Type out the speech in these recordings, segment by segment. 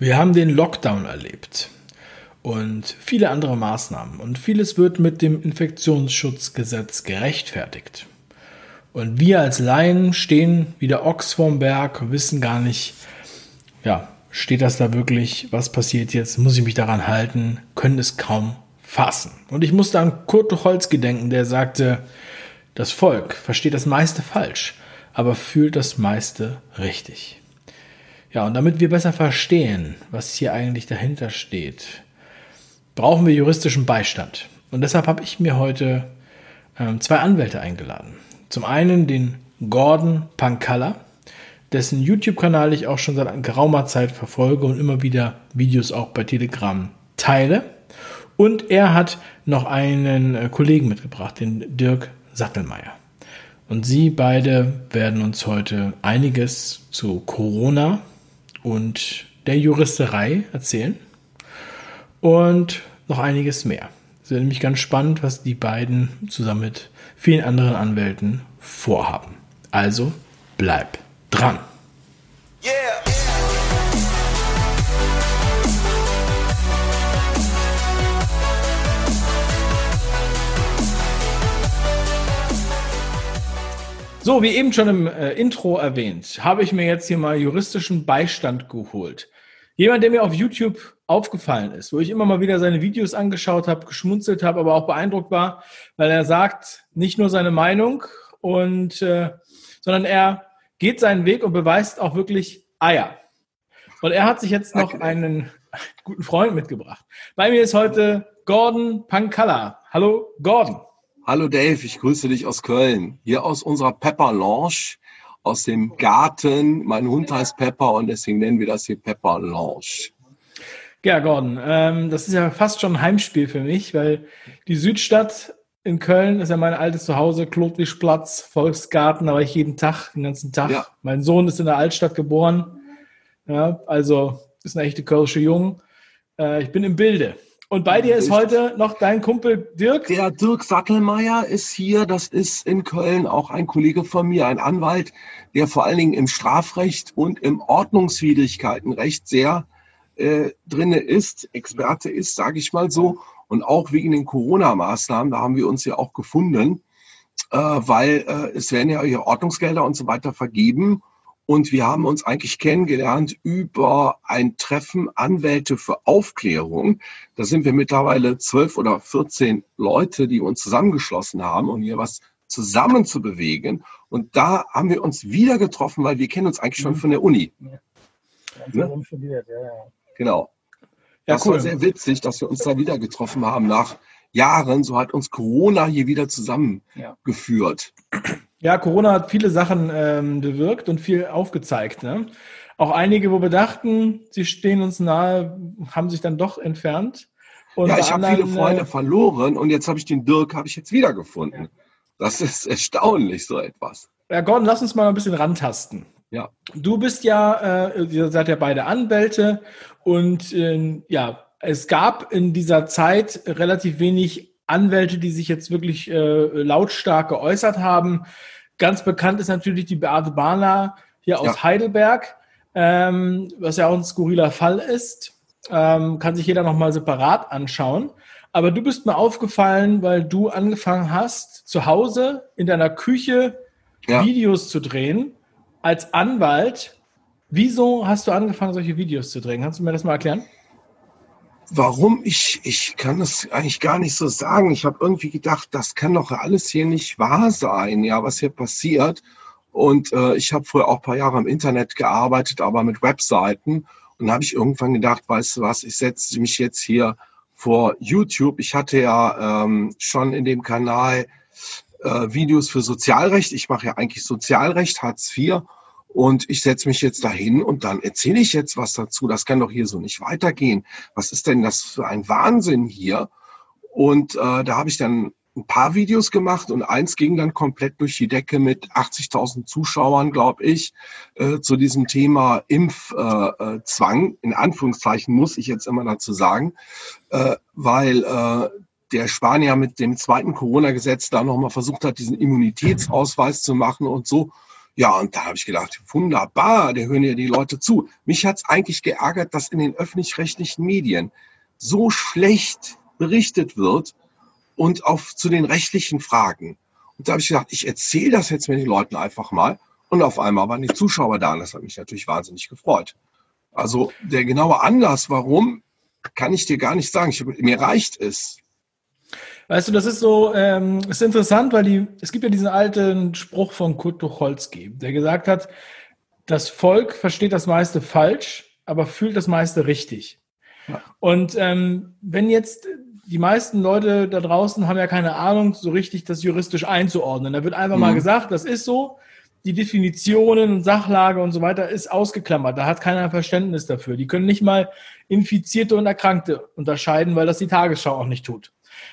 Wir haben den Lockdown erlebt und viele andere Maßnahmen und vieles wird mit dem Infektionsschutzgesetz gerechtfertigt. Und wir als Laien stehen wie der Ochs vorm Berg, wissen gar nicht, ja, steht das da wirklich, was passiert jetzt, muss ich mich daran halten, können es kaum fassen. Und ich musste an Kurt Tucholsky denken, der sagte, das Volk versteht das meiste falsch, aber fühlt das meiste richtig. Ja, und damit wir besser verstehen, was hier eigentlich dahinter steht, brauchen wir juristischen Beistand. Und deshalb habe ich mir heute ähm, zwei Anwälte eingeladen. Zum einen den Gordon Pankalla, dessen YouTube-Kanal ich auch schon seit geraumer Zeit verfolge und immer wieder Videos auch bei Telegram teile. Und er hat noch einen äh, Kollegen mitgebracht, den Dirk Sattelmeier. Und sie beide werden uns heute einiges zu Corona und der Juristerei erzählen und noch einiges mehr. Es wird nämlich ganz spannend, was die beiden zusammen mit vielen anderen Anwälten vorhaben. Also bleib dran. Yeah. So, wie eben schon im äh, Intro erwähnt, habe ich mir jetzt hier mal juristischen Beistand geholt. Jemand, der mir auf YouTube aufgefallen ist, wo ich immer mal wieder seine Videos angeschaut habe, geschmunzelt habe, aber auch beeindruckt war, weil er sagt nicht nur seine Meinung und äh, sondern er geht seinen Weg und beweist auch wirklich Eier. Und er hat sich jetzt noch okay. einen guten Freund mitgebracht. Bei mir ist heute Gordon Pankalla. Hallo Gordon. Hallo Dave, ich grüße dich aus Köln. Hier aus unserer Pepper Lounge, aus dem Garten. Mein Hund heißt Pepper und deswegen nennen wir das hier Pepper Lounge. Ja, Gordon, ähm, das ist ja fast schon ein Heimspiel für mich, weil die Südstadt in Köln ist ja mein altes Zuhause, Klotwischplatz, Volksgarten, da war ich jeden Tag, den ganzen Tag. Ja. Mein Sohn ist in der Altstadt geboren, ja, also ist eine echte Kölsche Jung. Äh, ich bin im Bilde. Und bei dir ist heute noch dein Kumpel Dirk? Der Dirk Sattelmeier ist hier. Das ist in Köln auch ein Kollege von mir, ein Anwalt, der vor allen Dingen im Strafrecht und im Ordnungswidrigkeitenrecht sehr äh, drinne ist, Experte ist, sage ich mal so. Und auch wegen den Corona-Maßnahmen, da haben wir uns ja auch gefunden, äh, weil äh, es werden ja hier Ordnungsgelder und so weiter vergeben. Und wir haben uns eigentlich kennengelernt über ein Treffen Anwälte für Aufklärung. Da sind wir mittlerweile zwölf oder vierzehn Leute, die uns zusammengeschlossen haben, um hier was zusammen zu bewegen. Und da haben wir uns wieder getroffen, weil wir kennen uns eigentlich schon mhm. von der Uni. Ja. Ne? Studiert, ja, ja. Genau. Ja, das cool. war sehr witzig, dass wir uns da wieder getroffen haben nach Jahren. So hat uns Corona hier wieder zusammengeführt. Ja. Ja, Corona hat viele Sachen ähm, bewirkt und viel aufgezeigt. Ne? Auch einige, wo wir dachten, sie stehen uns nahe, haben sich dann doch entfernt. Und ja, ich habe viele Freunde äh, verloren und jetzt habe ich den Dirk, habe ich jetzt wiedergefunden. Ja. Das ist erstaunlich, so etwas. Ja, Gordon, lass uns mal ein bisschen rantasten. Ja. Du bist ja, äh, ihr seid ja beide Anwälte und äh, ja, es gab in dieser Zeit relativ wenig Anwälte, die sich jetzt wirklich äh, lautstark geäußert haben. Ganz bekannt ist natürlich die Beate Bahner hier aus ja. Heidelberg, ähm, was ja auch ein skurriler Fall ist. Ähm, kann sich jeder nochmal separat anschauen. Aber du bist mir aufgefallen, weil du angefangen hast, zu Hause in deiner Küche ja. Videos zu drehen als Anwalt. Wieso hast du angefangen, solche Videos zu drehen? Kannst du mir das mal erklären? Warum? Ich, ich kann das eigentlich gar nicht so sagen. Ich habe irgendwie gedacht, das kann doch alles hier nicht wahr sein, ja, was hier passiert. Und äh, ich habe vorher auch ein paar Jahre im Internet gearbeitet, aber mit Webseiten. Und habe ich irgendwann gedacht, weißt du was, ich setze mich jetzt hier vor YouTube. Ich hatte ja ähm, schon in dem Kanal äh, Videos für Sozialrecht. Ich mache ja eigentlich Sozialrecht, Hartz IV. Und ich setze mich jetzt dahin und dann erzähle ich jetzt was dazu. Das kann doch hier so nicht weitergehen. Was ist denn das für ein Wahnsinn hier? Und äh, da habe ich dann ein paar Videos gemacht und eins ging dann komplett durch die Decke mit 80.000 Zuschauern, glaube ich, äh, zu diesem Thema Impfzwang. Äh, in Anführungszeichen muss ich jetzt immer dazu sagen, äh, weil äh, der Spanier mit dem zweiten Corona-Gesetz da nochmal versucht hat, diesen Immunitätsausweis zu machen und so Ja, und da habe ich gedacht, wunderbar, der hören ja die Leute zu. Mich hat es eigentlich geärgert, dass in den öffentlich-rechtlichen Medien so schlecht berichtet wird und auf zu den rechtlichen Fragen. Und da habe ich gedacht, ich erzähle das jetzt mit den Leuten einfach mal. Und auf einmal waren die Zuschauer da und das hat mich natürlich wahnsinnig gefreut. Also der genaue Anlass, warum, kann ich dir gar nicht sagen. Ich, mir reicht es. Weißt du, das ist so, ähm, ist interessant, weil die, es gibt ja diesen alten Spruch von Kurt Tucholsky, der gesagt hat, das Volk versteht das meiste falsch, aber fühlt das meiste richtig. Ja. Und ähm, wenn jetzt die meisten Leute da draußen haben ja keine Ahnung, so richtig das juristisch einzuordnen. Da wird einfach mhm. mal gesagt, das ist so, die Definitionen und Sachlage und so weiter ist ausgeklammert. Da hat keiner Verständnis dafür. Die können nicht mal Infizierte und Erkrankte unterscheiden, weil das die Tagesschau auch nicht tut.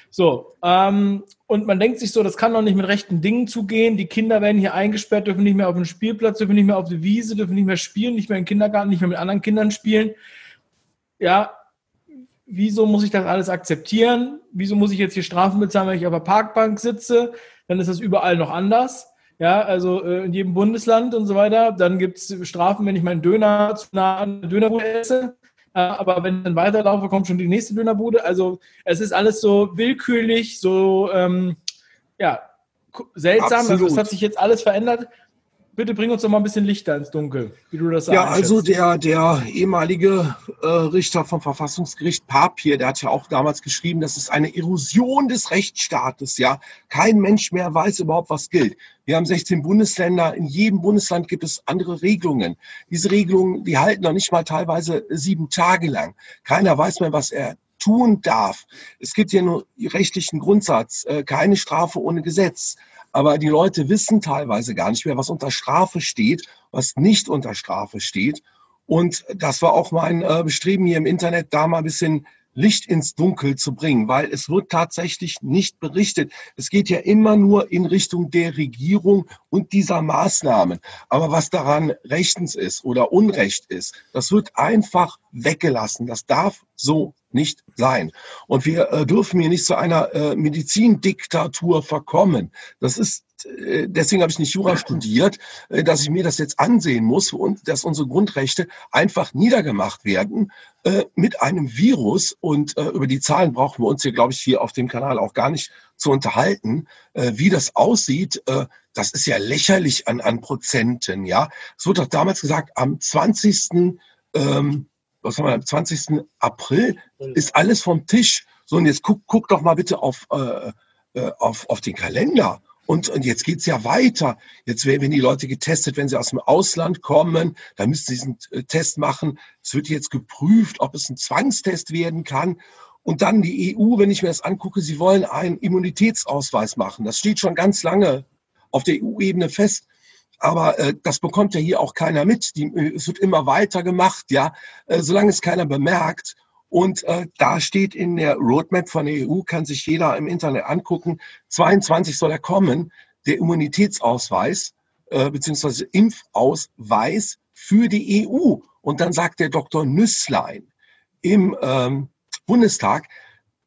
So, ähm, und man denkt sich so, das kann doch nicht mit rechten Dingen zugehen. Die Kinder werden hier eingesperrt, dürfen nicht mehr auf den Spielplatz, dürfen nicht mehr auf die Wiese, dürfen nicht mehr spielen, nicht mehr im Kindergarten, nicht mehr mit anderen Kindern spielen. Ja, wieso muss ich das alles akzeptieren? Wieso muss ich jetzt hier Strafen bezahlen, wenn ich auf der Parkbank sitze? Dann ist das überall noch anders. Ja, also äh, in jedem Bundesland und so weiter. Dann gibt es Strafen, wenn ich meinen Döner zu nah an der Dönerbude esse. Äh, aber wenn ich dann weiterlaufe, kommt schon die nächste Dönerbude. Also es ist alles so willkürlich, so ähm, ja, seltsam. Absolut. Also es hat sich jetzt alles verändert. Bitte bring uns doch mal ein bisschen Lichter ins Dunkel, wie du das sagst. Ja, also der, der ehemalige äh, Richter vom Verfassungsgericht Papier, der hat ja auch damals geschrieben, das ist eine Erosion des Rechtsstaates. Ja, kein Mensch mehr weiß überhaupt, was gilt. Wir haben 16 Bundesländer. In jedem Bundesland gibt es andere Regelungen. Diese Regelungen, die halten noch nicht mal teilweise sieben Tage lang. Keiner weiß mehr, was er tun darf. Es gibt hier nur rechtlichen Grundsatz, äh, keine Strafe ohne Gesetz. Aber die Leute wissen teilweise gar nicht mehr, was unter Strafe steht, was nicht unter Strafe steht. Und das war auch mein äh, Bestreben hier im Internet, da mal ein bisschen Licht ins Dunkel zu bringen, weil es wird tatsächlich nicht berichtet. Es geht ja immer nur in Richtung der Regierung und dieser Maßnahmen. Aber was daran rechtens ist oder unrecht ist, das wird einfach weggelassen. Das darf so nicht sein. Und wir äh, dürfen hier nicht zu einer äh, Medizindiktatur verkommen. Das ist äh, deswegen habe ich nicht Jura studiert, äh, dass ich mir das jetzt ansehen muss und dass unsere Grundrechte einfach niedergemacht werden äh, mit einem Virus. Und über die Zahlen brauchen wir uns hier, glaube ich, hier auf dem Kanal auch gar nicht zu unterhalten. Wie das aussieht, das ist ja lächerlich an, an Prozenten. Ja, es wurde doch damals gesagt, am 20 was haben wir, am 20. April ist alles vom Tisch. So, und jetzt guck, guck doch mal bitte auf, äh, äh, auf, auf den Kalender. Und, und jetzt geht's ja weiter. Jetzt werden die Leute getestet, wenn sie aus dem Ausland kommen, dann müssen sie diesen äh, Test machen. Es wird jetzt geprüft, ob es ein Zwangstest werden kann. Und dann die EU, wenn ich mir das angucke, sie wollen einen Immunitätsausweis machen. Das steht schon ganz lange auf der EU-Ebene fest. Aber äh, das bekommt ja hier auch keiner mit. Die, äh, es wird immer weiter gemacht, ja, äh, solange es keiner bemerkt. Und äh, da steht in der Roadmap von der EU, kann sich jeder im Internet angucken, 22 soll er kommen, der Immunitätsausweis äh, beziehungsweise Impfausweis für die EU. Und dann sagt der Dr. Nüsslein im ähm, Bundestag,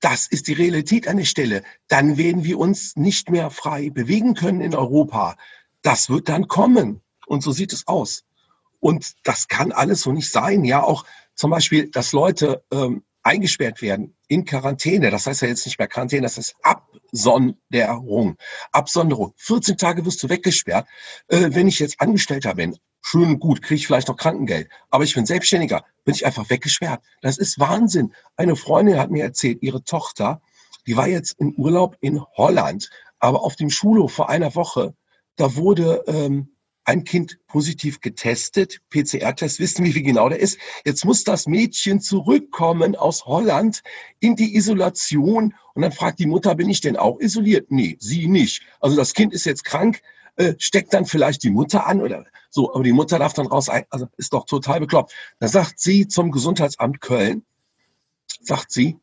das ist die Realität an der Stelle. Dann werden wir uns nicht mehr frei bewegen können in Europa das wird dann kommen. Und so sieht es aus. Und das kann alles so nicht sein. Ja, auch zum Beispiel, dass Leute ähm, eingesperrt werden in Quarantäne. Das heißt ja jetzt nicht mehr Quarantäne, das ist Absonderung. Absonderung. 14 Tage wirst du weggesperrt. Äh, wenn ich jetzt Angestellter bin, schön und gut, kriege ich vielleicht noch Krankengeld. Aber ich bin Selbstständiger, bin ich einfach weggesperrt. Das ist Wahnsinn. Eine Freundin hat mir erzählt, ihre Tochter, die war jetzt im Urlaub in Holland, aber auf dem Schulhof vor einer Woche da wurde ähm, ein Kind positiv getestet, PCR-Test, wissen wir, wie genau der ist. Jetzt muss das Mädchen zurückkommen aus Holland in die Isolation und dann fragt die Mutter, bin ich denn auch isoliert? Nee, sie nicht. Also das Kind ist jetzt krank, äh, steckt dann vielleicht die Mutter an oder so, aber die Mutter darf dann raus, also ist doch total bekloppt. Da sagt sie zum Gesundheitsamt Köln, sagt sie,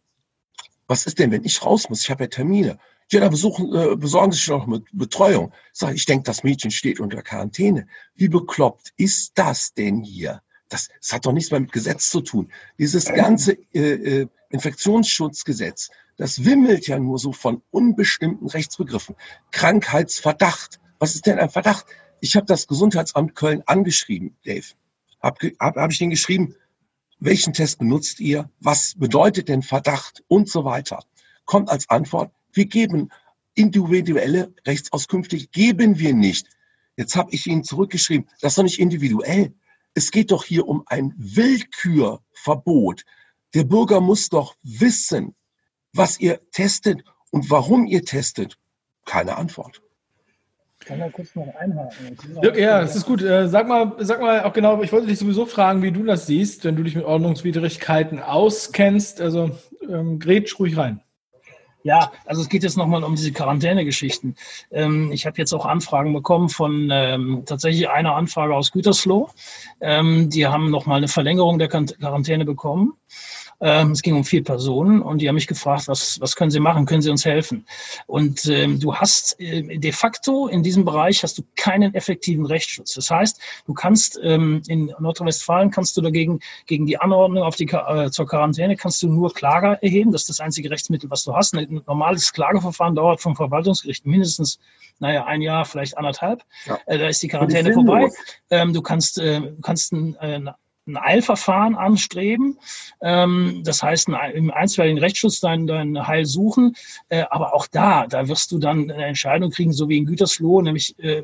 was ist denn, wenn ich raus muss? Ich habe ja Termine. Ja, dann besuchen, äh, besorgen Sie sich noch mit Betreuung. Sag, ich denke, das Mädchen steht unter Quarantäne. Wie bekloppt ist das denn hier? Das, das hat doch nichts mehr mit Gesetz zu tun. Dieses ganze äh, äh, Infektionsschutzgesetz, das wimmelt ja nur so von unbestimmten Rechtsbegriffen. Krankheitsverdacht. Was ist denn ein Verdacht? Ich habe das Gesundheitsamt Köln angeschrieben, Dave. Habe hab, hab ich denen geschrieben, welchen Test benutzt ihr? Was bedeutet denn Verdacht und so weiter? Kommt als Antwort, wir geben individuelle Rechtsauskünfte, geben wir nicht. Jetzt habe ich Ihnen zurückgeschrieben, das ist doch nicht individuell. Es geht doch hier um ein Willkürverbot. Der Bürger muss doch wissen, was ihr testet und warum ihr testet. Keine Antwort. Kann man kurz noch einhaken? Ja, ja, das ist gut. Äh, sag mal, sag mal auch genau, ich wollte dich sowieso fragen, wie du das siehst, wenn du dich mit Ordnungswidrigkeiten auskennst. Also ähm, grätsch ruhig rein. Ja, also es geht jetzt nochmal um diese Quarantänegeschichten. Ähm, ich habe jetzt auch Anfragen bekommen von ähm, tatsächlich einer Anfrage aus Gütersloh. Ähm, die haben nochmal eine Verlängerung der Quarantäne bekommen. Ähm, es ging um vier Personen und die haben mich gefragt, was, was können Sie machen? Können Sie uns helfen? Und ähm, du hast äh, de facto in diesem Bereich hast du keinen effektiven Rechtsschutz. Das heißt, du kannst ähm, in Nordrhein-Westfalen kannst du dagegen gegen die Anordnung auf die äh, zur Quarantäne kannst du nur Klage erheben. Das ist das einzige Rechtsmittel, was du hast. Ein normales Klageverfahren dauert vom Verwaltungsgericht mindestens naja, ein Jahr, vielleicht anderthalb. Ja. Äh, da ist die Quarantäne vorbei. Ähm, du kannst, äh, kannst ein, äh, ein Eilverfahren anstreben. Ähm, das heißt, im einstweiligen Rechtsschutz dein, dein Heil suchen. Äh, aber auch da, da wirst du dann eine Entscheidung kriegen, so wie in Gütersloh, nämlich, äh,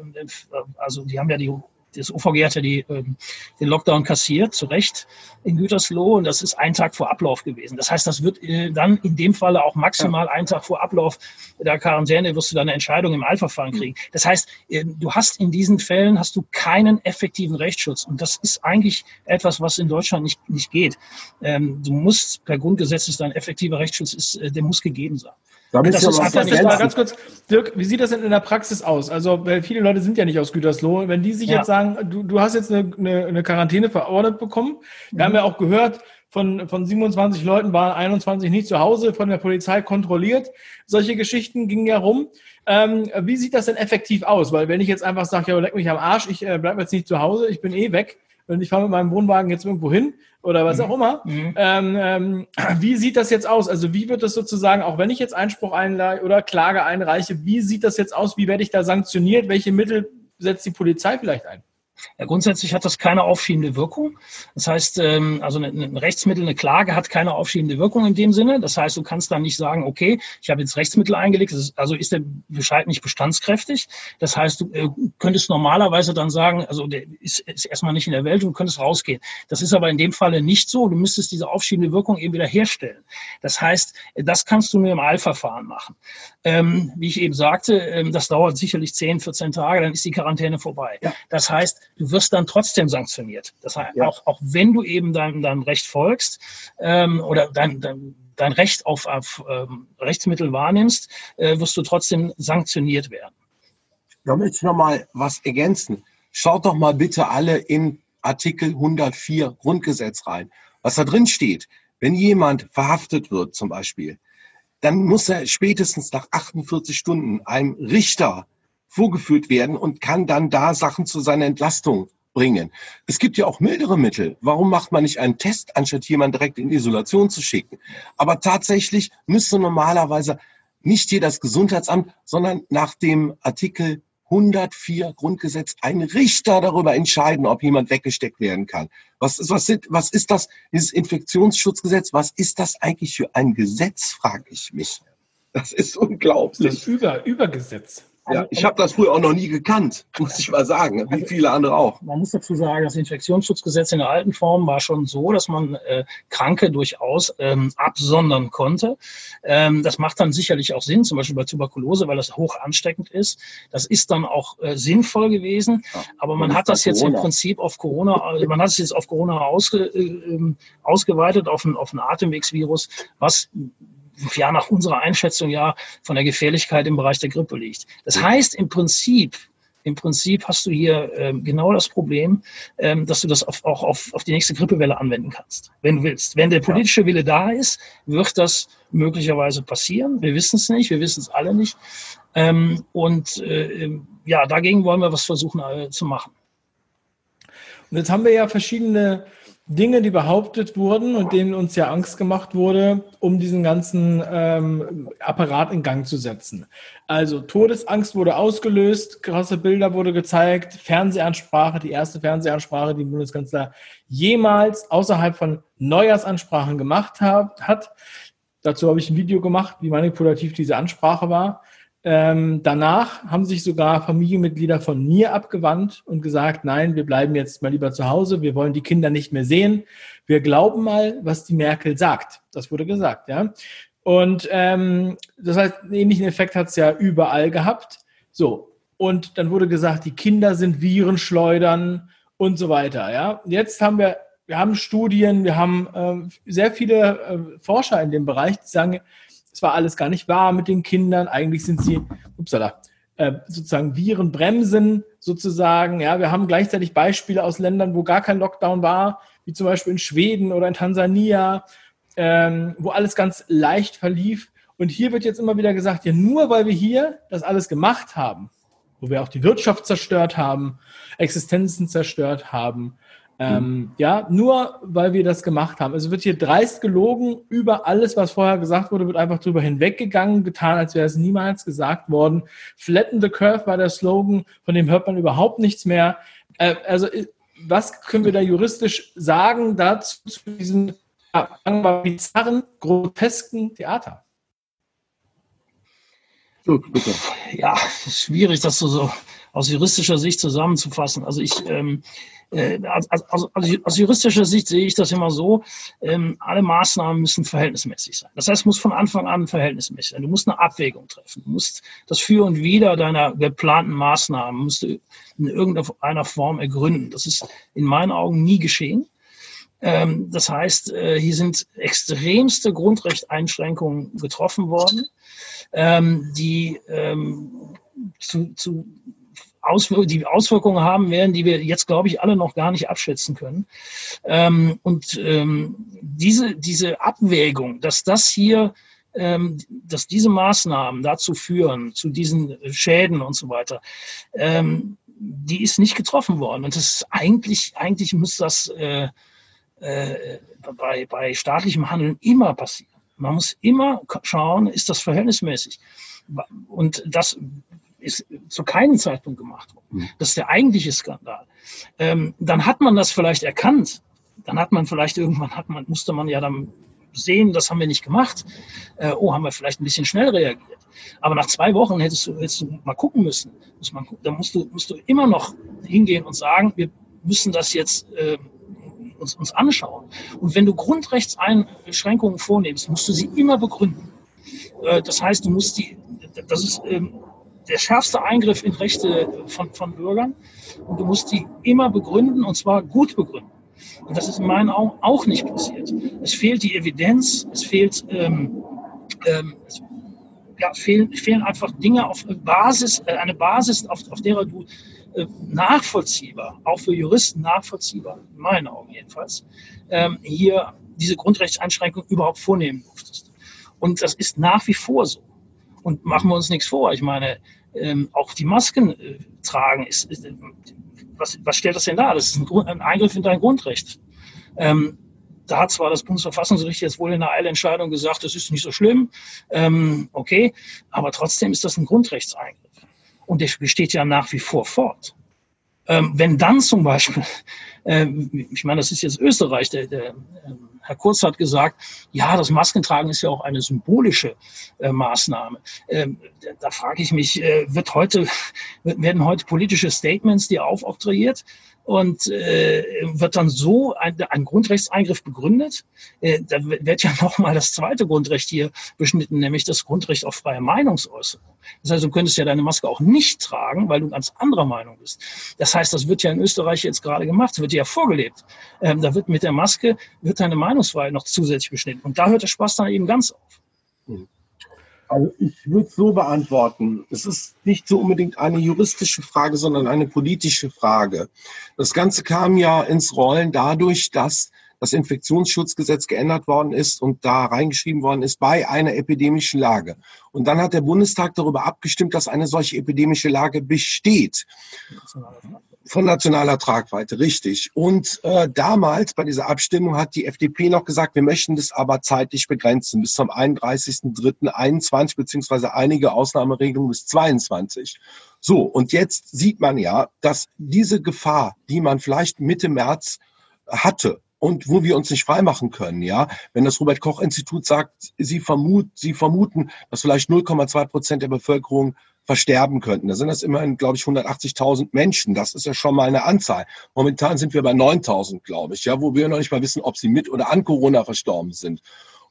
also die haben ja die das OVG hat ja die, ähm, den Lockdown kassiert, zu Recht, in Gütersloh. Und das ist ein Tag vor Ablauf gewesen. Das heißt, das wird äh, dann in dem Falle auch maximal ja. einen Tag vor Ablauf der Quarantäne wirst du dann eine Entscheidung im Eilverfahren kriegen. Das heißt, äh, du hast in diesen Fällen hast du keinen effektiven Rechtsschutz. Und das ist eigentlich etwas, was in Deutschland nicht, nicht geht. Ähm, du musst per Grundgesetz ist dein effektiver Rechtsschutz ist, äh, der muss gegeben sein. Damit das ist nicht mal ganz kurz, Dirk, wie sieht das denn in der Praxis aus? Also, weil viele Leute sind ja nicht aus Gütersloh. Wenn die sich ja. jetzt sagen, du, du hast jetzt eine, eine, eine Quarantäne verordnet bekommen, wir mhm. haben ja auch gehört, von, von 27 Leuten waren 21 nicht zu Hause, von der Polizei kontrolliert. Solche Geschichten gingen ja rum. Ähm, wie sieht das denn effektiv aus? Weil wenn ich jetzt einfach sage, ja, leck mich am Arsch, ich äh, bleibe jetzt nicht zu Hause, ich bin eh weg und ich fahre mit meinem Wohnwagen jetzt irgendwo hin, oder was mhm. auch immer. Mhm. Ähm, ähm, wie sieht das jetzt aus? Also wie wird das sozusagen, auch wenn ich jetzt Einspruch einleihe oder Klage einreiche, wie sieht das jetzt aus? Wie werde ich da sanktioniert? Welche Mittel setzt die Polizei vielleicht ein? Ja, grundsätzlich hat das keine aufschiebende Wirkung. Das heißt, ähm, also ein Rechtsmittel, eine Klage hat keine aufschiebende Wirkung in dem Sinne. Das heißt, du kannst dann nicht sagen, okay, ich habe jetzt Rechtsmittel eingelegt, also ist der Bescheid nicht bestandskräftig. Das heißt, du äh, könntest normalerweise dann sagen, also der ist, ist erstmal nicht in der Welt, du könntest rausgehen. Das ist aber in dem Falle nicht so. Du müsstest diese aufschiebende Wirkung eben wieder herstellen. Das heißt, das kannst du nur im Eilverfahren machen. Ähm, wie ich eben sagte, ähm, das dauert sicherlich 10, 14 Tage, dann ist die Quarantäne vorbei. Ja. Das heißt, du wirst dann trotzdem sanktioniert. Das heißt, ja. auch, auch wenn du eben deinem, deinem Recht folgst ähm, oder dein, dein, dein Recht auf, auf ähm, Rechtsmittel wahrnimmst, äh, wirst du trotzdem sanktioniert werden. Da möchte ich noch mal was ergänzen. Schaut doch mal bitte alle in Artikel 104 Grundgesetz rein. Was da drin steht, wenn jemand verhaftet wird zum Beispiel, dann muss er spätestens nach 48 Stunden einem Richter vorgeführt werden und kann dann da Sachen zu seiner Entlastung bringen. Es gibt ja auch mildere Mittel. Warum macht man nicht einen Test, anstatt jemanden direkt in Isolation zu schicken? Aber tatsächlich müsste normalerweise nicht hier das Gesundheitsamt, sondern nach dem Artikel 104 Grundgesetz ein Richter darüber entscheiden, ob jemand weggesteckt werden kann. Was ist, was, sind, was ist das, dieses Infektionsschutzgesetz? Was ist das eigentlich für ein Gesetz, frage ich mich. Das ist unglaublich. Das ist Über, Übergesetz. Ja, ich habe das früher auch noch nie gekannt, muss ich mal sagen, wie viele andere auch. Man muss dazu sagen, das Infektionsschutzgesetz in der alten Form war schon so, dass man äh, Kranke durchaus ähm, absondern konnte. Ähm, das macht dann sicherlich auch Sinn, zum Beispiel bei Tuberkulose, weil das hoch ansteckend ist. Das ist dann auch äh, sinnvoll gewesen. Ja, aber man hat das jetzt Corona. im Prinzip auf Corona, also man hat es jetzt auf Corona ausge, äh, ähm, ausgeweitet, auf ein, auf ein Atemwegsvirus, was ja nach unserer Einschätzung ja von der Gefährlichkeit im Bereich der Grippe liegt. Das heißt im Prinzip, im Prinzip hast du hier ähm, genau das Problem, ähm, dass du das auf, auch auf, auf die nächste Grippewelle anwenden kannst, wenn du willst. Wenn der politische Wille da ist, wird das möglicherweise passieren. Wir wissen es nicht, wir wissen es alle nicht. Ähm, und äh, ja, dagegen wollen wir was versuchen äh, zu machen. Und jetzt haben wir ja verschiedene Dinge, die behauptet wurden und denen uns ja Angst gemacht wurde, um diesen ganzen ähm, Apparat in Gang zu setzen. Also Todesangst wurde ausgelöst, krasse Bilder wurde gezeigt, Fernsehansprache, die erste Fernsehansprache, die Bundeskanzler jemals außerhalb von Neujahrsansprachen gemacht hat. hat. Dazu habe ich ein Video gemacht, wie manipulativ diese Ansprache war. Ähm, danach haben sich sogar Familienmitglieder von mir abgewandt und gesagt, nein, wir bleiben jetzt mal lieber zu Hause, wir wollen die Kinder nicht mehr sehen. Wir glauben mal, was die Merkel sagt. Das wurde gesagt, ja. Und ähm, das heißt, einen ähnlichen Effekt hat es ja überall gehabt. So, und dann wurde gesagt, die Kinder sind Virenschleudern und so weiter. Ja, jetzt haben wir, wir haben Studien, wir haben äh, sehr viele äh, Forscher in dem Bereich, die sagen, es war alles gar nicht wahr mit den Kindern. Eigentlich sind sie, upsala, äh, sozusagen Virenbremsen sozusagen. Ja, wir haben gleichzeitig Beispiele aus Ländern, wo gar kein Lockdown war, wie zum Beispiel in Schweden oder in Tansania, ähm, wo alles ganz leicht verlief. Und hier wird jetzt immer wieder gesagt, ja, nur weil wir hier das alles gemacht haben, wo wir auch die Wirtschaft zerstört haben, Existenzen zerstört haben, ähm, ja, nur weil wir das gemacht haben. Also wird hier dreist gelogen über alles, was vorher gesagt wurde, wird einfach drüber hinweggegangen, getan, als wäre es niemals gesagt worden. Flatten the curve war der Slogan, von dem hört man überhaupt nichts mehr. Äh, also, was können wir da juristisch sagen dazu, zu diesem ja, bizarren, grotesken Theater? Ja, schwierig, das so, so aus juristischer Sicht zusammenzufassen. Also ich, ähm, äh, also, also, aus juristischer Sicht sehe ich das immer so, ähm, alle Maßnahmen müssen verhältnismäßig sein. Das heißt, es muss von Anfang an verhältnismäßig sein. Du musst eine Abwägung treffen. Du musst das Für und Wider deiner geplanten Maßnahmen musst du in irgendeiner Form ergründen. Das ist in meinen Augen nie geschehen. Ähm, das heißt, äh, hier sind extremste Grundrechteinschränkungen getroffen worden, ähm, die ähm, zu, zu Auswirkungen, die Auswirkungen haben werden, die wir jetzt, glaube ich, alle noch gar nicht abschätzen können. Und diese, diese Abwägung, dass das hier, dass diese Maßnahmen dazu führen, zu diesen Schäden und so weiter, die ist nicht getroffen worden. Und das ist eigentlich, eigentlich muss das äh, bei, bei staatlichem Handeln immer passieren. Man muss immer schauen, ist das verhältnismäßig? Und das ist zu keinem Zeitpunkt gemacht worden. Hm. Das ist der eigentliche Skandal. Ähm, dann hat man das vielleicht erkannt. Dann hat man vielleicht irgendwann, hat man, musste man ja dann sehen, das haben wir nicht gemacht. Äh, oh, haben wir vielleicht ein bisschen schnell reagiert. Aber nach zwei Wochen hättest du, hättest du mal gucken müssen. Muss man, da musst du, musst du immer noch hingehen und sagen, wir müssen das jetzt äh, uns, uns anschauen. Und wenn du Grundrechtseinschränkungen vornimmst, musst du sie immer begründen. Äh, das heißt, du musst die, das ist, ähm, der schärfste Eingriff in Rechte von, von Bürgern. Und du musst die immer begründen, und zwar gut begründen. Und das ist in meinen Augen auch nicht passiert. Es fehlt die Evidenz, es fehlt, ähm, ähm, ja, fehlen, fehlen einfach Dinge auf Basis, äh, eine Basis, auf, auf derer du äh, nachvollziehbar, auch für Juristen nachvollziehbar, in meinen Augen jedenfalls, ähm, hier diese Grundrechtseinschränkung überhaupt vornehmen durftest. Und das ist nach wie vor so. Und machen wir uns nichts vor. Ich meine, ähm, auch die Masken äh, tragen ist, was, was stellt das denn dar? Das ist ein, Eingriff in dein Grundrecht. Ähm, da hat zwar das Bundesverfassungsgericht jetzt wohl in einer Eilentscheidung gesagt, das ist nicht so schlimm, ähm, okay, aber trotzdem ist das ein Grundrechtseingriff. Und der besteht ja nach wie vor fort. Ähm, wenn dann zum Beispiel, äh, ich meine, das ist jetzt Österreich, der, der äh, Herr Kurz hat gesagt, ja, das Maskentragen ist ja auch eine symbolische äh, Maßnahme. Ähm, da, frage ich mich, äh, wird heute, werden heute politische Statements dir aufoktroyiert? Und äh, wird dann so ein, ein Grundrechtseingriff begründet. Äh, da wird ja nochmal das zweite Grundrecht hier beschnitten, nämlich das Grundrecht auf freie Meinungsäußerung. Das heißt, du könntest ja deine Maske auch nicht tragen, weil du ganz anderer Meinung bist. Das heißt, das wird ja in Österreich jetzt gerade gemacht, das wird ja vorgelebt. Ähm, da wird mit der Maske, wird deine Meinungsfreiheit noch zusätzlich beschnitten. Und da hört der Spaß dann eben ganz auf. Hm. Also ich würde es so beantworten. Es ist nicht so unbedingt eine juristische Frage, sondern eine politische Frage. Das Ganze kam ja ins Rollen dadurch, dass das Infektionsschutzgesetz geändert worden ist und da reingeschrieben worden ist bei einer epidemischen Lage. Und dann hat der Bundestag darüber abgestimmt, dass eine solche epidemische Lage besteht. Von nationaler Tragweite, richtig. Und äh, damals bei dieser Abstimmung hat die FDP noch gesagt, wir möchten das aber zeitlich begrenzen bis zum 31.03.21 beziehungsweise einige Ausnahmeregelungen bis 22. So, und jetzt sieht man ja, dass diese Gefahr, die man vielleicht Mitte März hatte, und wo wir uns nicht freimachen können, ja. Wenn das Robert Koch Institut sagt, sie, vermut, sie vermuten, dass vielleicht 0,2 Prozent der Bevölkerung versterben könnten. Da sind das immerhin, glaube ich, 180.000 Menschen. Das ist ja schon mal eine Anzahl. Momentan sind wir bei 9.000, glaube ich, ja, wo wir noch nicht mal wissen, ob sie mit oder an Corona verstorben sind.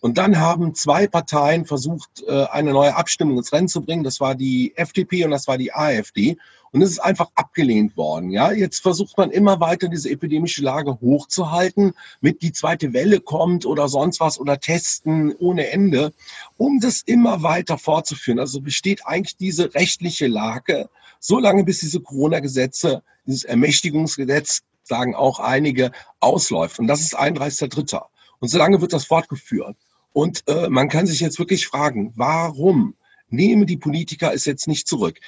Und dann haben zwei Parteien versucht, äh, eine neue Abstimmung ins Rennen zu bringen. Das war die FDP und das war die AfD. Und es ist einfach abgelehnt worden. Ja, jetzt versucht man immer weiter diese epidemische Lage hochzuhalten, mit die zweite Welle kommt oder sonst was oder testen ohne Ende, um das immer weiter fortzuführen. Also besteht eigentlich diese rechtliche Lage, so lange bis diese Corona-Gesetze, dieses Ermächtigungsgesetz, sagen auch einige, ausläuft. Und das ist 31.3. Und solange wird das fortgeführt. Und äh, man kann sich jetzt wirklich fragen, warum nehmen die Politiker es jetzt nicht zurück?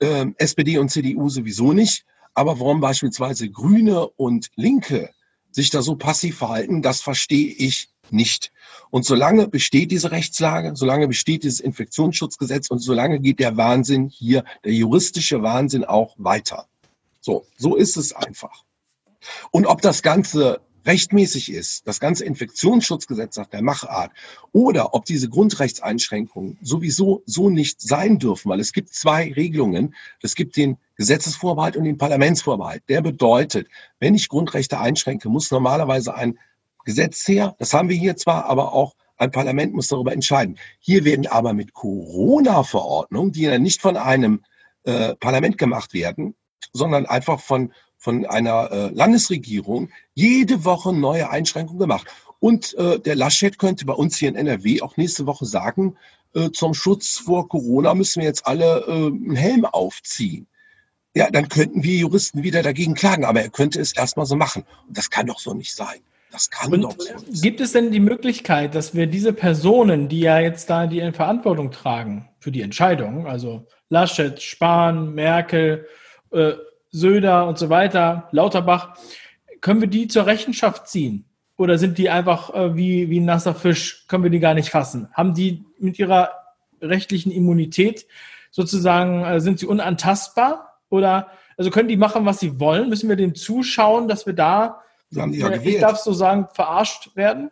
Ähm, SPD und CDU sowieso nicht, aber warum beispielsweise Grüne und Linke sich da so passiv verhalten, das verstehe ich nicht. Und solange besteht diese Rechtslage, solange besteht dieses Infektionsschutzgesetz und solange geht der Wahnsinn hier, der juristische Wahnsinn auch weiter. So, so ist es einfach. Und ob das Ganze rechtmäßig ist, das ganze Infektionsschutzgesetz nach der Machart, oder ob diese Grundrechtseinschränkungen sowieso so nicht sein dürfen, weil es gibt zwei Regelungen. Es gibt den Gesetzesvorbehalt und den Parlamentsvorbehalt. Der bedeutet, wenn ich Grundrechte einschränke, muss normalerweise ein Gesetz her, das haben wir hier zwar, aber auch ein Parlament muss darüber entscheiden. Hier werden aber mit Corona-Verordnungen, die ja nicht von einem äh, Parlament gemacht werden, sondern einfach von von einer äh, Landesregierung jede Woche neue Einschränkungen gemacht. Und äh, der Laschet könnte bei uns hier in NRW auch nächste Woche sagen, äh, zum Schutz vor Corona müssen wir jetzt alle äh, einen Helm aufziehen. Ja, dann könnten wir Juristen wieder dagegen klagen, aber er könnte es erstmal so machen. Und das kann doch so nicht sein. Das kann Und doch so nicht sein. Gibt es denn die Möglichkeit, dass wir diese Personen, die ja jetzt da die Verantwortung tragen für die Entscheidung, also Laschet, Spahn, Merkel, äh, Söder und so weiter, Lauterbach, können wir die zur Rechenschaft ziehen? Oder sind die einfach äh, wie, wie ein nasser Fisch, können wir die gar nicht fassen? Haben die mit ihrer rechtlichen Immunität sozusagen, äh, sind sie unantastbar? Oder also können die machen, was sie wollen? Müssen wir dem zuschauen, dass wir da, wir haben die ja äh, ich darf so sagen, verarscht werden?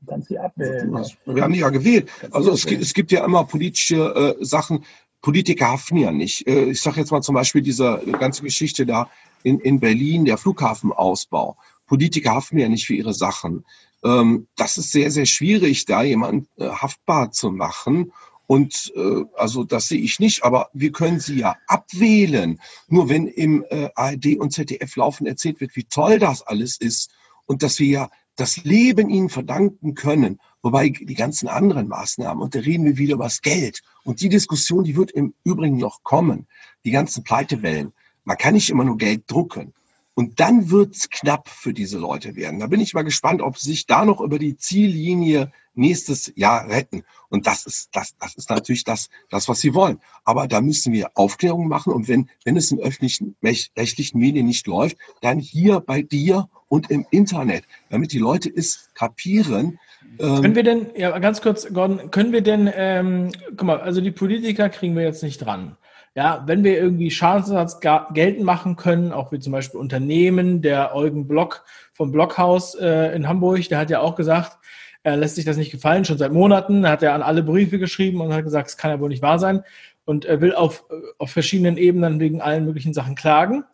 Dann sie abwählen. Wir haben die ja gewählt. Also es gibt, es gibt ja immer politische äh, Sachen, Politiker haften ja nicht. Äh, ich sage jetzt mal zum Beispiel diese ganze Geschichte da in, in Berlin, der Flughafenausbau. Politiker haften ja nicht für ihre Sachen. Ähm, das ist sehr, sehr schwierig, da jemanden äh, haftbar zu machen. Und äh, also das sehe ich nicht, aber wir können sie ja abwählen. Nur wenn im ARD und ZDF laufend erzählt wird, wie toll das alles ist und dass wir ja das Leben ihnen verdanken können, wobei die ganzen anderen Maßnahmen, und da reden wir wieder über das Geld. Und die Diskussion, die wird im Übrigen noch kommen, die ganzen Pleitewellen. Man kann nicht immer nur Geld drucken. Und dann wird's knapp für diese Leute werden. Da bin ich mal gespannt, ob sie sich da noch über die Ziellinie nächstes Jahr retten. Und das ist, das, das ist natürlich das, das, was sie wollen. Aber da müssen wir Aufklärung machen. Und wenn, wenn es im öffentlichen, rechtlichen Medien nicht läuft, dann hier bei dir und im Internet, damit die Leute es kapieren. Ähm, können wir denn, ja, ganz kurz, Gordon, können wir denn, ähm, guck mal, also die Politiker kriegen wir jetzt nicht dran. Ja, wenn wir irgendwie Schadensersatz geltend machen können, auch wie zum Beispiel Unternehmen, der Eugen Block vom Blockhaus äh, in Hamburg, der hat ja auch gesagt, er lässt sich das nicht gefallen, schon seit Monaten, hat er an alle Briefe geschrieben und hat gesagt, es kann ja wohl nicht wahr sein und er will auf, auf verschiedenen Ebenen wegen allen möglichen Sachen klagen.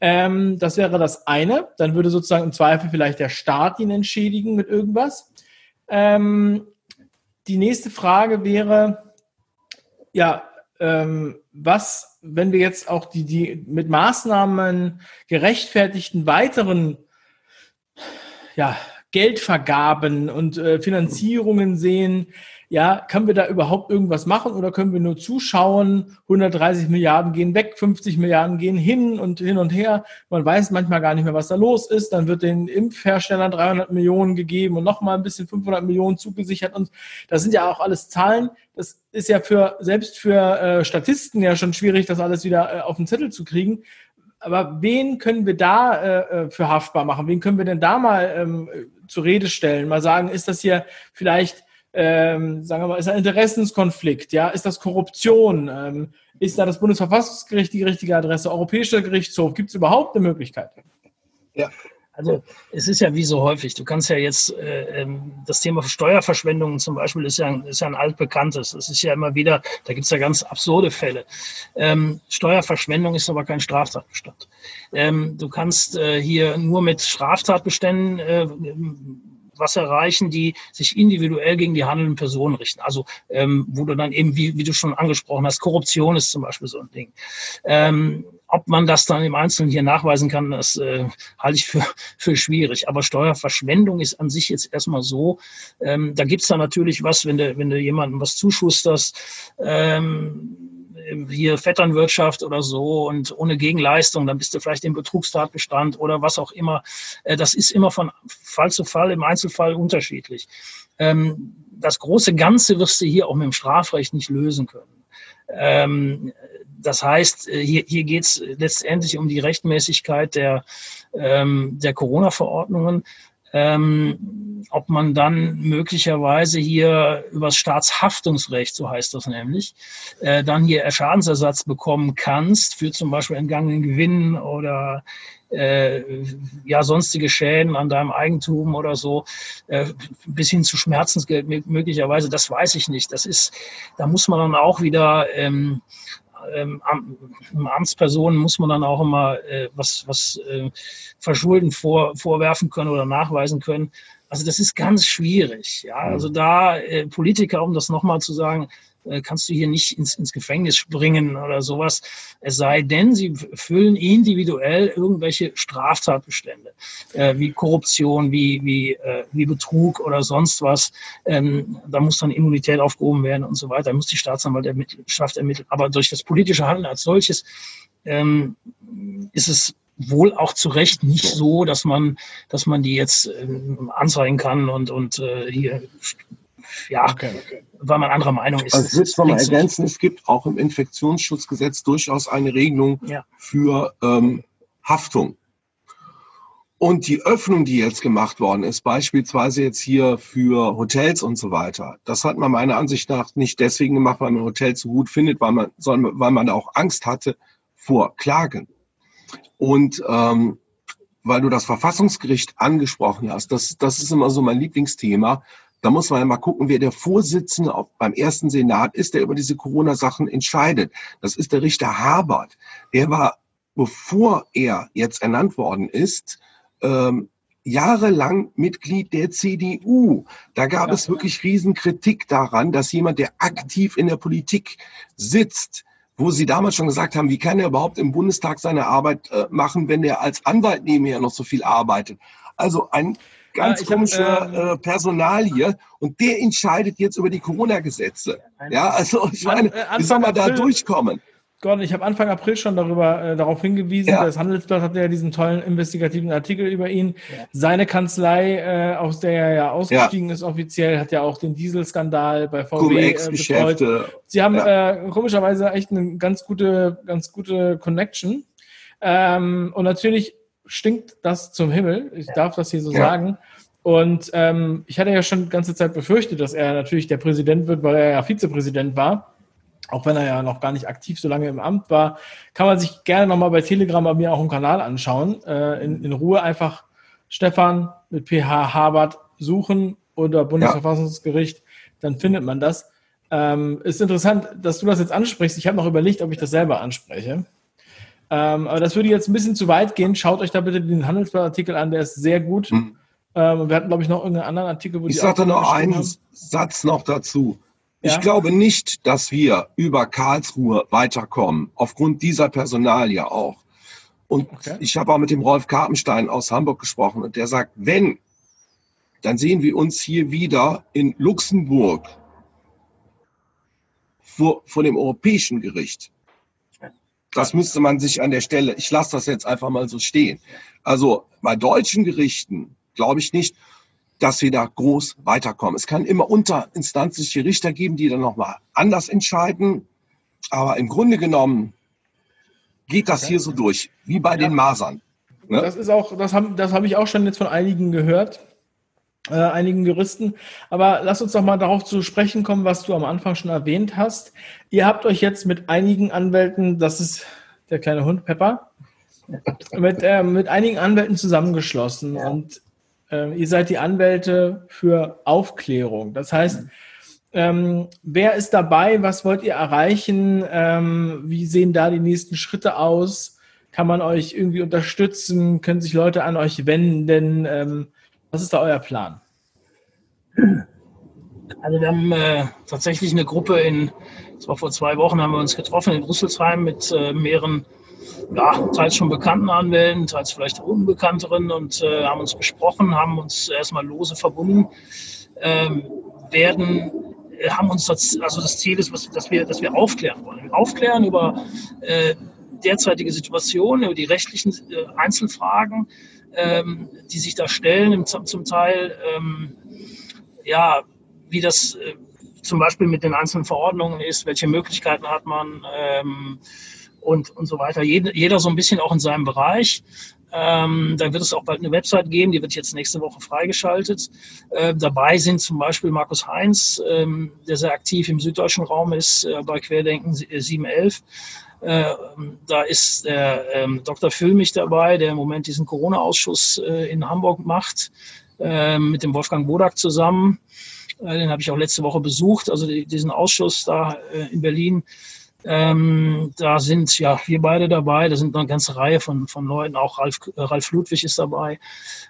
Ähm, das wäre das eine. Dann würde sozusagen im Zweifel vielleicht der Staat ihn entschädigen mit irgendwas. Ähm, die nächste Frage wäre, ja, ähm, was, wenn wir jetzt auch die, die mit Maßnahmen gerechtfertigten weiteren ja, Geldvergaben und äh, Finanzierungen sehen, ja, können wir da überhaupt irgendwas machen oder können wir nur zuschauen? 130 Milliarden gehen weg, 50 Milliarden gehen hin und hin und her. Man weiß manchmal gar nicht mehr, was da los ist. Dann wird den Impfherstellern 300 Millionen gegeben und nochmal ein bisschen 500 Millionen zugesichert. Und das sind ja auch alles Zahlen. Das ist ja für, selbst für äh, Statisten ja schon schwierig, das alles wieder äh, auf den Zettel zu kriegen. aber wen können wir da äh, äh, für haftbar machen? Wen können wir denn da mal ähm, zur Rede stellen? Mal sagen, ist das hier vielleicht, ähm, sagen wir mal, ist ein Interessenskonflikt? Ja, ist das Korruption? Ähm, ist da das Bundesverfassungsgericht die richtige Adresse? Europäischer Gerichtshof? Gibt es überhaupt eine Möglichkeit? Ja, also es ist ja wie so häufig, du kannst ja jetzt, äh, ähm, das Thema Steuerverschwendung zum Beispiel ist ja, ein, ist ja ein altbekanntes. Es ist ja immer wieder, da gibt es ja ganz absurde Fälle. Ähm, Steuerverschwendung ist aber kein Straftatbestand. Ähm, du kannst äh, hier nur mit Straftatbeständen äh, was erreichen, die sich individuell gegen die handelnden Personen richten. Also ähm, wo du dann eben, wie, wie du schon angesprochen hast, Korruption ist zum Beispiel so ein Ding. Ähm, ob man das dann im Einzelnen hier nachweisen kann, das äh, halte ich für, für schwierig. Aber Steuerverschwendung ist an sich jetzt erstmal so. Ähm, da gibt's da natürlich was, wenn du, wenn du jemandem was zuschusterst, ähm, hier Vetternwirtschaft oder so und ohne Gegenleistung, dann bist du vielleicht im Betrugstatbestand oder was auch immer. Äh, das ist immer von Fall zu Fall, im Einzelfall unterschiedlich. Ähm, das große Ganze wirst du hier auch mit dem Strafrecht nicht lösen können. Ähm, das heißt, äh, hier, hier geht es letztendlich um die Rechtmäßigkeit der, ähm, der Corona-Verordnungen ähm, ob man dann möglicherweise hier übers Staatshaftungsrecht, so heißt das nämlich, äh, dann hier Schadensersatz bekommen kannst für zum Beispiel entgangenen Gewinn oder äh, ja sonstige Schäden an deinem Eigentum oder so, äh, bis hin zu Schmerzensgeld möglicherweise, das weiß ich nicht. Das ist, da muss man dann auch wieder ähm, ähm, Amtspersonen muss man dann auch immer äh, was, was äh, Verschulden vor, vorwerfen können oder nachweisen können. Also das ist ganz schwierig. Ja, also da äh, Politiker, um das nochmal zu sagen, kannst du hier nicht ins, ins Gefängnis springen oder sowas. Es sei denn, sie füllen individuell irgendwelche Straftatbestände, äh, wie Korruption, wie, wie, äh, wie Betrug oder sonst was. Ähm, da muss dann Immunität aufgehoben werden und so weiter. Da muss die Staatsanwaltschaft ermitteln. Aber durch das politische Handeln als solches ähm, ist es wohl auch zu Recht nicht so, dass man, dass man die jetzt ähm, anzeigen kann und, und äh, hier ja, okay, weil man anderer Meinung ist. Also ich will es nochmal ergänzen, es gibt auch im Infektionsschutzgesetz durchaus eine Regelung ja. für ähm, Haftung. Und die Öffnung, die jetzt gemacht worden ist, beispielsweise jetzt hier für Hotels und so weiter, das hat man meiner Ansicht nach nicht deswegen gemacht, weil man Hotels so gut findet, weil man, sondern weil man auch Angst hatte vor Klagen. Und ähm, weil du das Verfassungsgericht angesprochen hast, das, das ist immer so mein Lieblingsthema, da muss man ja mal gucken, wer der Vorsitzende auf, beim ersten Senat ist, der über diese Corona-Sachen entscheidet. Das ist der Richter Habert. Der war, bevor er jetzt ernannt worden ist, ähm, jahrelang Mitglied der CDU. Da gab ja, es wirklich Riesenkritik daran, dass jemand, der aktiv in der Politik sitzt, wo Sie damals schon gesagt haben, wie kann er überhaupt im Bundestag seine Arbeit äh, machen, wenn er als Anwalt nebenher noch so viel arbeitet? Also ein ganz ja, komische hab, äh, äh, Personalie und der entscheidet jetzt über die Corona-Gesetze. Ja, also ich meine, äh, wie soll man da durchkommen? Gordon, ich habe Anfang April schon darüber äh, darauf hingewiesen. Ja. Das Handelsblatt hat ja diesen tollen investigativen Artikel über ihn. Ja. Seine Kanzlei, äh, aus der er ja ausgestiegen ist offiziell, hat ja auch den Dieselskandal bei VW äh, betreut. Sie haben äh, komischerweise echt eine ganz gute, ganz gute Connection. Ähm, und natürlich stinkt das zum Himmel. Ich darf das hier so ja. sagen. Und ähm, ich hatte ja schon die ganze Zeit befürchtet, dass er natürlich der Präsident wird, weil er ja Vizepräsident war. Auch wenn er ja noch gar nicht aktiv so lange im Amt war, kann man sich gerne nochmal bei Telegram bei mir auch im Kanal anschauen. Äh, in, in Ruhe einfach Stefan mit PH Habert suchen oder Bundesverfassungsgericht, ja. dann findet man das. Ähm, ist interessant, dass du das jetzt ansprichst. Ich habe noch überlegt, ob ich das selber anspreche. Ähm, aber das würde jetzt ein bisschen zu weit gehen. Schaut euch da bitte den Handelsblattartikel an, der ist sehr gut. Hm. Ähm, wir hatten, glaube ich, noch irgendeinen anderen Artikel, wo Ich sage noch einen haben. Satz noch dazu. Ja? Ich glaube nicht, dass wir über Karlsruhe weiterkommen, aufgrund dieser Personalie auch. Und okay. ich habe auch mit dem Rolf Karpenstein aus Hamburg gesprochen und der sagt, wenn, dann sehen wir uns hier wieder in Luxemburg vor, vor dem Europäischen Gericht. Das müsste man sich an der Stelle, ich lasse das jetzt einfach mal so stehen. Also bei deutschen Gerichten glaube ich nicht, dass wir da groß weiterkommen. Es kann immer unterinstanzliche Richter geben, die dann nochmal anders entscheiden. Aber im Grunde genommen geht das hier so durch, wie bei ja. den Masern. Ne? Das ist auch, das habe das hab ich auch schon jetzt von einigen gehört, äh, einigen Juristen. Aber lass uns doch mal darauf zu sprechen kommen, was du am Anfang schon erwähnt hast. Ihr habt euch jetzt mit einigen Anwälten, das ist der kleine Hund Pepper, mit, äh, mit einigen Anwälten zusammengeschlossen ja. und äh, ihr seid die Anwälte für Aufklärung. Das heißt, ähm, wer ist dabei? Was wollt ihr erreichen? Ähm, wie sehen da die nächsten Schritte aus? Kann man euch irgendwie unterstützen? Können sich Leute an euch wenden? Ähm, was ist da euer Plan? Also wir haben äh, tatsächlich eine Gruppe in, das war vor zwei Wochen, haben wir uns getroffen in Rüsselsheim mit äh, mehreren, ja, teils schon bekannten Anwälten, teils vielleicht unbekannteren und äh, haben uns besprochen, haben uns erstmal lose verbunden, ähm, werden äh, haben uns das, also das Ziel ist, was, dass wir, dass wir aufklären wollen. Aufklären über äh, derzeitige Situation, über die rechtlichen äh, Einzelfragen, ähm, die sich da stellen, zum, zum Teil, ähm, ja, wie das äh, zum Beispiel mit den einzelnen Verordnungen ist, welche Möglichkeiten hat man ähm, und, und so weiter. Jeder, jeder so ein bisschen auch in seinem Bereich. Ähm, da wird es auch bald eine Website geben, die wird jetzt nächste Woche freigeschaltet. Äh, dabei sind zum Beispiel Markus Heinz, ähm, der sehr aktiv im süddeutschen Raum ist, äh, bei Querdenken 711. Äh, da ist der ähm, Dr. Füllmich dabei, der im Moment diesen Corona-Ausschuss äh, in Hamburg macht, äh, mit dem Wolfgang Bodak zusammen. Äh, den habe ich auch letzte Woche besucht, also die, diesen Ausschuss da äh, in Berlin. Ähm, da sind ja wir beide dabei, da sind noch eine ganze Reihe von, von Leuten, auch Ralf, Ralf Ludwig ist dabei.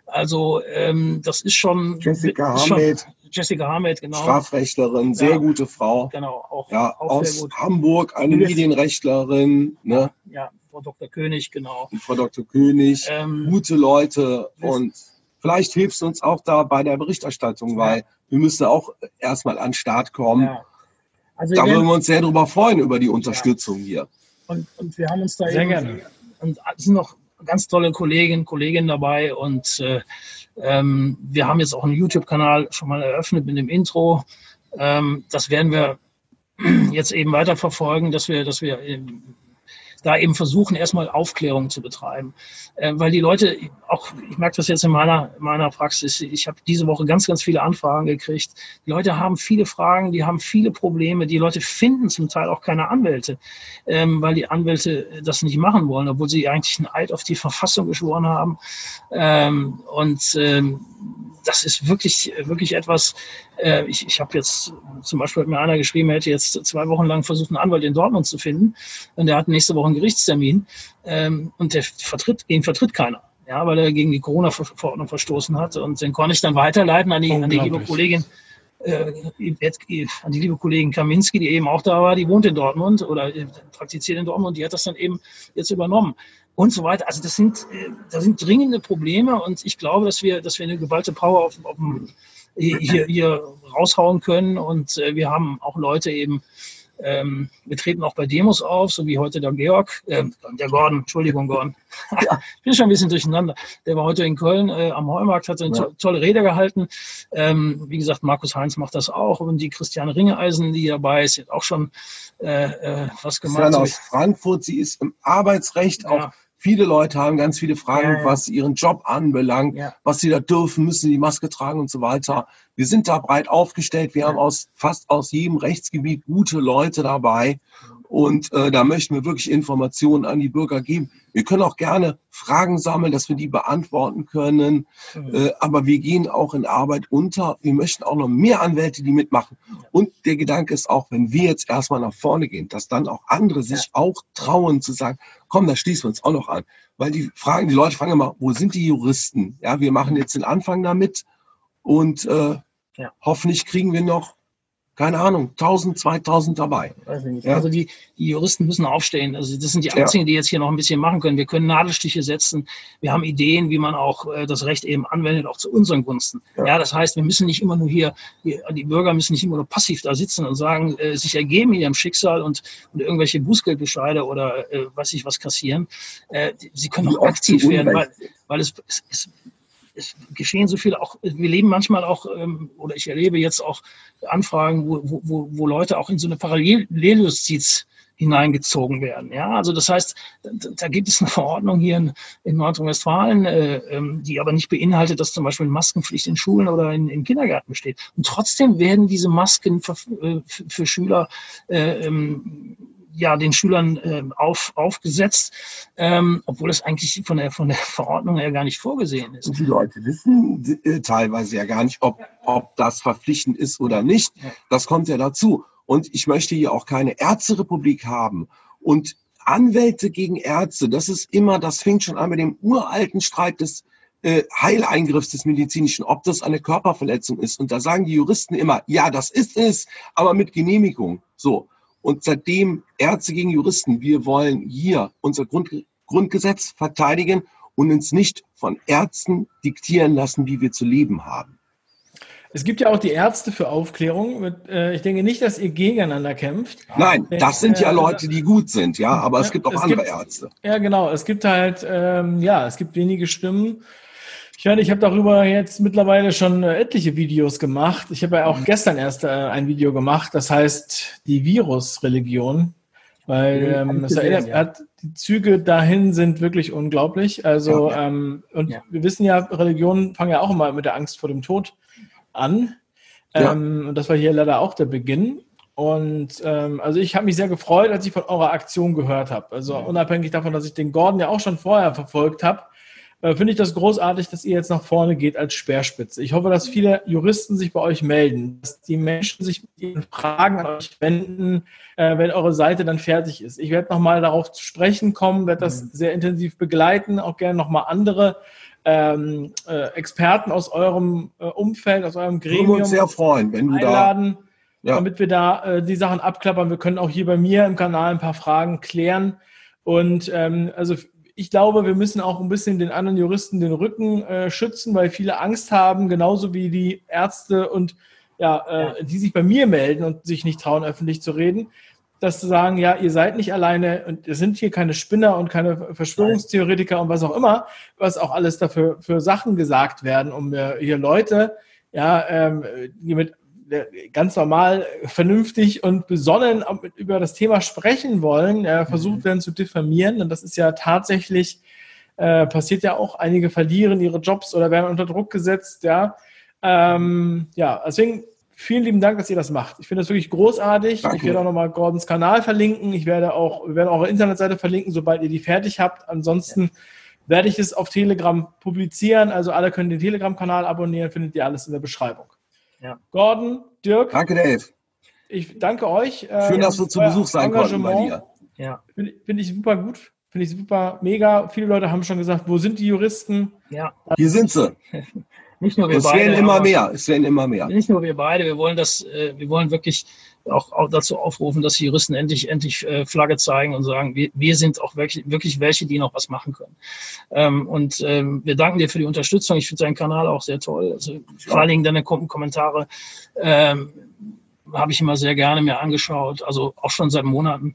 Also ähm, das ist schon. Jessica Hamed. Jessica Hamed, genau. Strafrechtlerin, sehr ja, gute Frau. Genau, auch, ja, auch aus Hamburg, eine Medienrechtlerin. Ne? Ja, Frau Dr. König, genau. Und Frau Dr. König, ähm, gute Leute und vielleicht hilfst du uns auch da bei der Berichterstattung, weil wir müssen auch erstmal an den Start kommen. Ja. Also da würden wir uns sehr darüber freuen, über die Unterstützung ja. hier. Und, und, wir haben uns da sehr gerne. Und es sind noch ganz tolle Kolleginnen, Kollegen dabei und äh, ähm, wir haben jetzt auch einen YouTube-Kanal schon mal eröffnet mit dem Intro. Ähm, das werden wir jetzt eben weiter verfolgen, dass wir, dass wir da eben versuchen, erstmal Aufklärung zu betreiben. Äh, weil die Leute, auch ich merke das jetzt in meiner, meiner Praxis, ich habe diese Woche ganz, ganz viele Anfragen gekriegt. Die Leute haben viele Fragen, die haben viele Probleme. Die Leute finden zum Teil auch keine Anwälte, ähm, weil die Anwälte das nicht machen wollen, obwohl sie eigentlich einen Eid auf die Verfassung geschworen haben. Ähm, und ähm, das ist wirklich, wirklich etwas, äh, ich, ich habe jetzt, zum Beispiel hat mir einer geschrieben, er hätte jetzt zwei Wochen lang versucht, einen Anwalt in Dortmund zu finden und der hat nächste Woche einen Gerichtstermin ähm, und der vertritt, ihn vertritt keiner. Ja, weil er gegen die Corona-Verordnung verstoßen hat. Und den konnte ich dann weiterleiten an die, an die liebe Kollegin, äh, an die liebe Kollegin Kaminski, die eben auch da war, die wohnt in Dortmund oder äh, praktiziert in Dortmund, die hat das dann eben jetzt übernommen und so weiter. Also das sind, äh, das sind dringende Probleme und ich glaube, dass wir, dass wir eine geballte Power auf, auf hier, hier raushauen können und äh, wir haben auch Leute eben ähm, wir treten auch bei Demos auf, so wie heute der Georg, äh, der Gordon, Entschuldigung, Gordon. Ich bin schon ein bisschen durcheinander. Der war heute in Köln äh, am Heumarkt, hat eine ja. to tolle Rede gehalten. Ähm, wie gesagt, Markus Heinz macht das auch. Und die Christiane Ringeeisen, die dabei ist, hat auch schon äh, äh, was gemacht. aus Frankfurt, sie ist im Arbeitsrecht ja. auch Viele Leute haben ganz viele Fragen, ja, was ihren Job anbelangt, ja. was sie da dürfen, müssen die Maske tragen und so weiter. Wir sind da breit aufgestellt. Wir haben aus fast aus jedem Rechtsgebiet gute Leute dabei. Und äh, da möchten wir wirklich Informationen an die Bürger geben. Wir können auch gerne Fragen sammeln, dass wir die beantworten können. Mhm. Äh, aber wir gehen auch in Arbeit unter. Wir möchten auch noch mehr Anwälte, die mitmachen. Und der Gedanke ist auch, wenn wir jetzt erstmal nach vorne gehen, dass dann auch andere sich ja. auch trauen zu sagen, komm, da schließen wir uns auch noch an. Weil die fragen, die Leute fragen immer, wo sind die Juristen? Ja, wir machen jetzt den Anfang damit und äh, ja. hoffentlich kriegen wir noch keine Ahnung, 1000, 2000 dabei. Ja. Also die, die Juristen müssen aufstehen. Also das sind die Einzigen, ja. die jetzt hier noch ein bisschen machen können. Wir können Nadelstiche setzen. Wir haben Ideen, wie man auch äh, das Recht eben anwendet, auch zu unseren Gunsten. Ja. ja, das heißt, wir müssen nicht immer nur hier, die, die Bürger müssen nicht immer nur passiv da sitzen und sagen, äh, sich ergeben ihrem Schicksal und, und irgendwelche Bußgeldbescheide oder äh, weiß ich was kassieren. Äh, sie können auch aktiv werden, weil, weil es, es, es es geschehen so viele auch, wir leben manchmal auch, ähm, oder ich erlebe jetzt auch Anfragen, wo, wo, wo Leute auch in so eine Paralleljustiz hineingezogen werden. Ja, also das heißt, da gibt es eine Verordnung hier in, in Nordrhein-Westfalen, äh, ähm, die aber nicht beinhaltet, dass zum Beispiel Maskenpflicht in Schulen oder in, in Kindergärten besteht. Und trotzdem werden diese Masken für, äh, für Schüler äh, ähm, ja den Schülern äh, auf, aufgesetzt, ähm, obwohl es eigentlich von der von der Verordnung her gar nicht vorgesehen ist. Und die Leute wissen äh, teilweise ja gar nicht, ob, ob das verpflichtend ist oder nicht. Das kommt ja dazu. Und ich möchte hier auch keine Ärzterepublik haben. Und Anwälte gegen Ärzte, das ist immer, das fängt schon an mit dem uralten Streit des äh, Heileingriffs des medizinischen, ob das eine Körperverletzung ist. Und da sagen die Juristen immer, ja, das ist es, aber mit Genehmigung. So. Und seitdem Ärzte gegen Juristen, wir wollen hier unser Grund, Grundgesetz verteidigen und uns nicht von Ärzten diktieren lassen, wie wir zu leben haben. Es gibt ja auch die Ärzte für Aufklärung. Äh, ich denke nicht, dass ihr gegeneinander kämpft. Nein, das sind ja äh, Leute, die gut sind, ja, aber es gibt auch es andere gibt, Ärzte. Ja, genau. Es gibt halt, ähm, ja, es gibt wenige Stimmen. Ich meine, ich habe darüber jetzt mittlerweile schon äh, etliche Videos gemacht. Ich habe ja auch mhm. gestern erst ein Video gemacht, das heißt die Virusreligion, weil ähm, es erinnert, hat, die Züge dahin sind wirklich unglaublich. Also ja. ähm, und ja. wir wissen ja, Religionen fangen ja auch immer mit der Angst vor dem Tod an. Ja. Ähm, und das war hier leider auch der Beginn. Und ähm, also ich habe mich sehr gefreut, als ich von eurer Aktion gehört habe. Also unabhängig davon, dass ich den Gordon ja auch schon vorher verfolgt habe, äh, finde ich das großartig, dass ihr jetzt nach vorne geht als Speerspitze. Ich hoffe, dass viele Juristen sich bei euch melden, dass die Menschen sich mit ihren Fragen an euch wenden, äh, wenn eure Seite dann fertig ist. Ich werde nochmal darauf zu sprechen kommen, werde das mhm. sehr intensiv begleiten, auch gerne nochmal andere ähm, äh, Experten aus eurem äh, Umfeld, aus eurem Gremium Würden uns sehr freuen, wenn du einladen, da, ja. damit wir da äh, die Sachen abklappern. Wir können auch hier bei mir im Kanal ein paar Fragen klären. Und ähm, also ich glaube, wir müssen auch ein bisschen den anderen Juristen den Rücken äh, schützen, weil viele Angst haben, genauso wie die Ärzte und ja, äh, die sich bei mir melden und sich nicht trauen, öffentlich zu reden dass zu sagen, ja, ihr seid nicht alleine und ihr sind hier keine Spinner und keine Verschwörungstheoretiker und was auch immer, was auch alles dafür für Sachen gesagt werden, um hier Leute, ja, ähm, die mit ganz normal, vernünftig und besonnen über das Thema sprechen wollen, ja, versucht mhm. werden zu diffamieren. Und das ist ja tatsächlich, äh, passiert ja auch, einige verlieren ihre Jobs oder werden unter Druck gesetzt, ja. Ähm, ja, deswegen Vielen lieben Dank, dass ihr das macht. Ich finde das wirklich großartig. Danke. Ich werde auch nochmal Gordons Kanal verlinken. Ich werde auch, wir werden eure Internetseite verlinken, sobald ihr die fertig habt. Ansonsten ja. werde ich es auf Telegram publizieren. Also alle können den Telegram-Kanal abonnieren, findet ihr alles in der Beschreibung. Ja. Gordon, Dirk. Danke, Dave. Ich danke euch. Äh, Schön, dass wir zu Besuch sein konnten bei dir. Ja. Finde find ich super gut. Finde ich super mega. Viele Leute haben schon gesagt, wo sind die Juristen? Ja. Hier sind sie. Nicht nur wir es beide. Werden immer mehr. Es werden immer mehr. Nicht nur wir beide. Wir wollen das, äh, wir wollen wirklich auch, auch dazu aufrufen, dass die Juristen endlich, endlich äh, Flagge zeigen und sagen, wir, wir sind auch wirklich, wirklich welche, die noch was machen können. Ähm, und ähm, wir danken dir für die Unterstützung. Ich finde deinen Kanal auch sehr toll. Also, vor allen Dingen deine Kommentare ähm, habe ich immer sehr gerne mir angeschaut, also auch schon seit Monaten.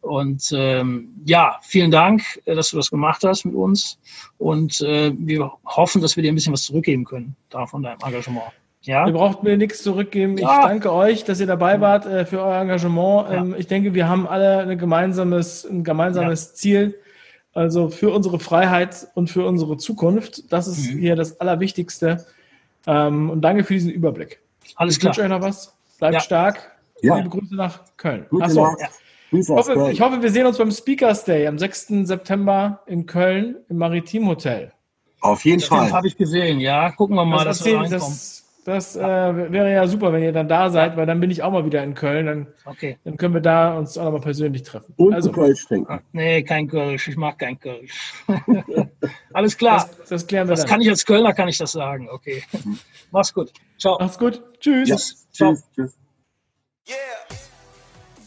Und ähm, ja, vielen Dank, äh, dass du das gemacht hast mit uns. Und äh, wir hoffen, dass wir dir ein bisschen was zurückgeben können da von deinem Engagement. Ja? Ihr braucht mir nichts zurückgeben. Ja. Ich danke euch, dass ihr dabei wart äh, für euer Engagement. Ja. Ähm, ich denke, wir haben alle ein gemeinsames, ein gemeinsames ja. Ziel. Also für unsere Freiheit und für unsere Zukunft. Das ist mhm. hier das Allerwichtigste. Ähm, und danke für diesen Überblick. Alles ich klar. Ich wünsche euch noch was. Bleibt stark. Ja. Liebe Grüße nach Köln. Gute Achso. Ja. Ich hoffe, ich hoffe, wir sehen uns beim Speakers Day am 6. September in Köln im Maritim Hotel. Auf jeden das Fall. Das habe ich gesehen, ja. Gucken wir mal, das dass wir reinkommen. Das, äh, wäre ja super, wenn ihr dann da seid, weil dann bin ich auch mal wieder in Köln. Dann, okay. dann können wir da uns auch nochmal persönlich treffen. Und also, Kölsch trinken. Nee, kein Kölsch. Ich mag kein Kölsch. Alles klar. Das, das klären wir das dann. kann ich als Kölner, kann ich das sagen. Okay. Mach's gut. Ciao. Mach's gut. Tschüss. Yes. Tschüss. Tschüss.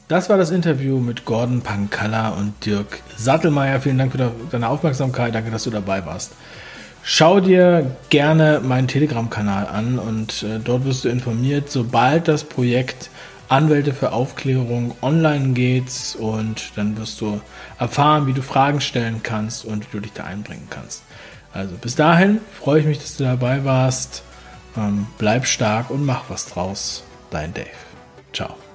Das war das Interview mit Gordon Pankalla und Dirk Sattelmeier. Vielen Dank für deine Aufmerksamkeit. Danke, dass du dabei warst. Schau dir gerne meinen Telegram-Kanal an und äh, dort wirst du informiert, sobald das Projekt Anwälte für Aufklärung online geht und dann wirst du erfahren, wie du Fragen stellen kannst und wie du dich da einbringen kannst. Also bis dahin freue ich mich, dass du dabei warst. Ähm, bleib stark und mach was draus. Dein Dave. Ciao.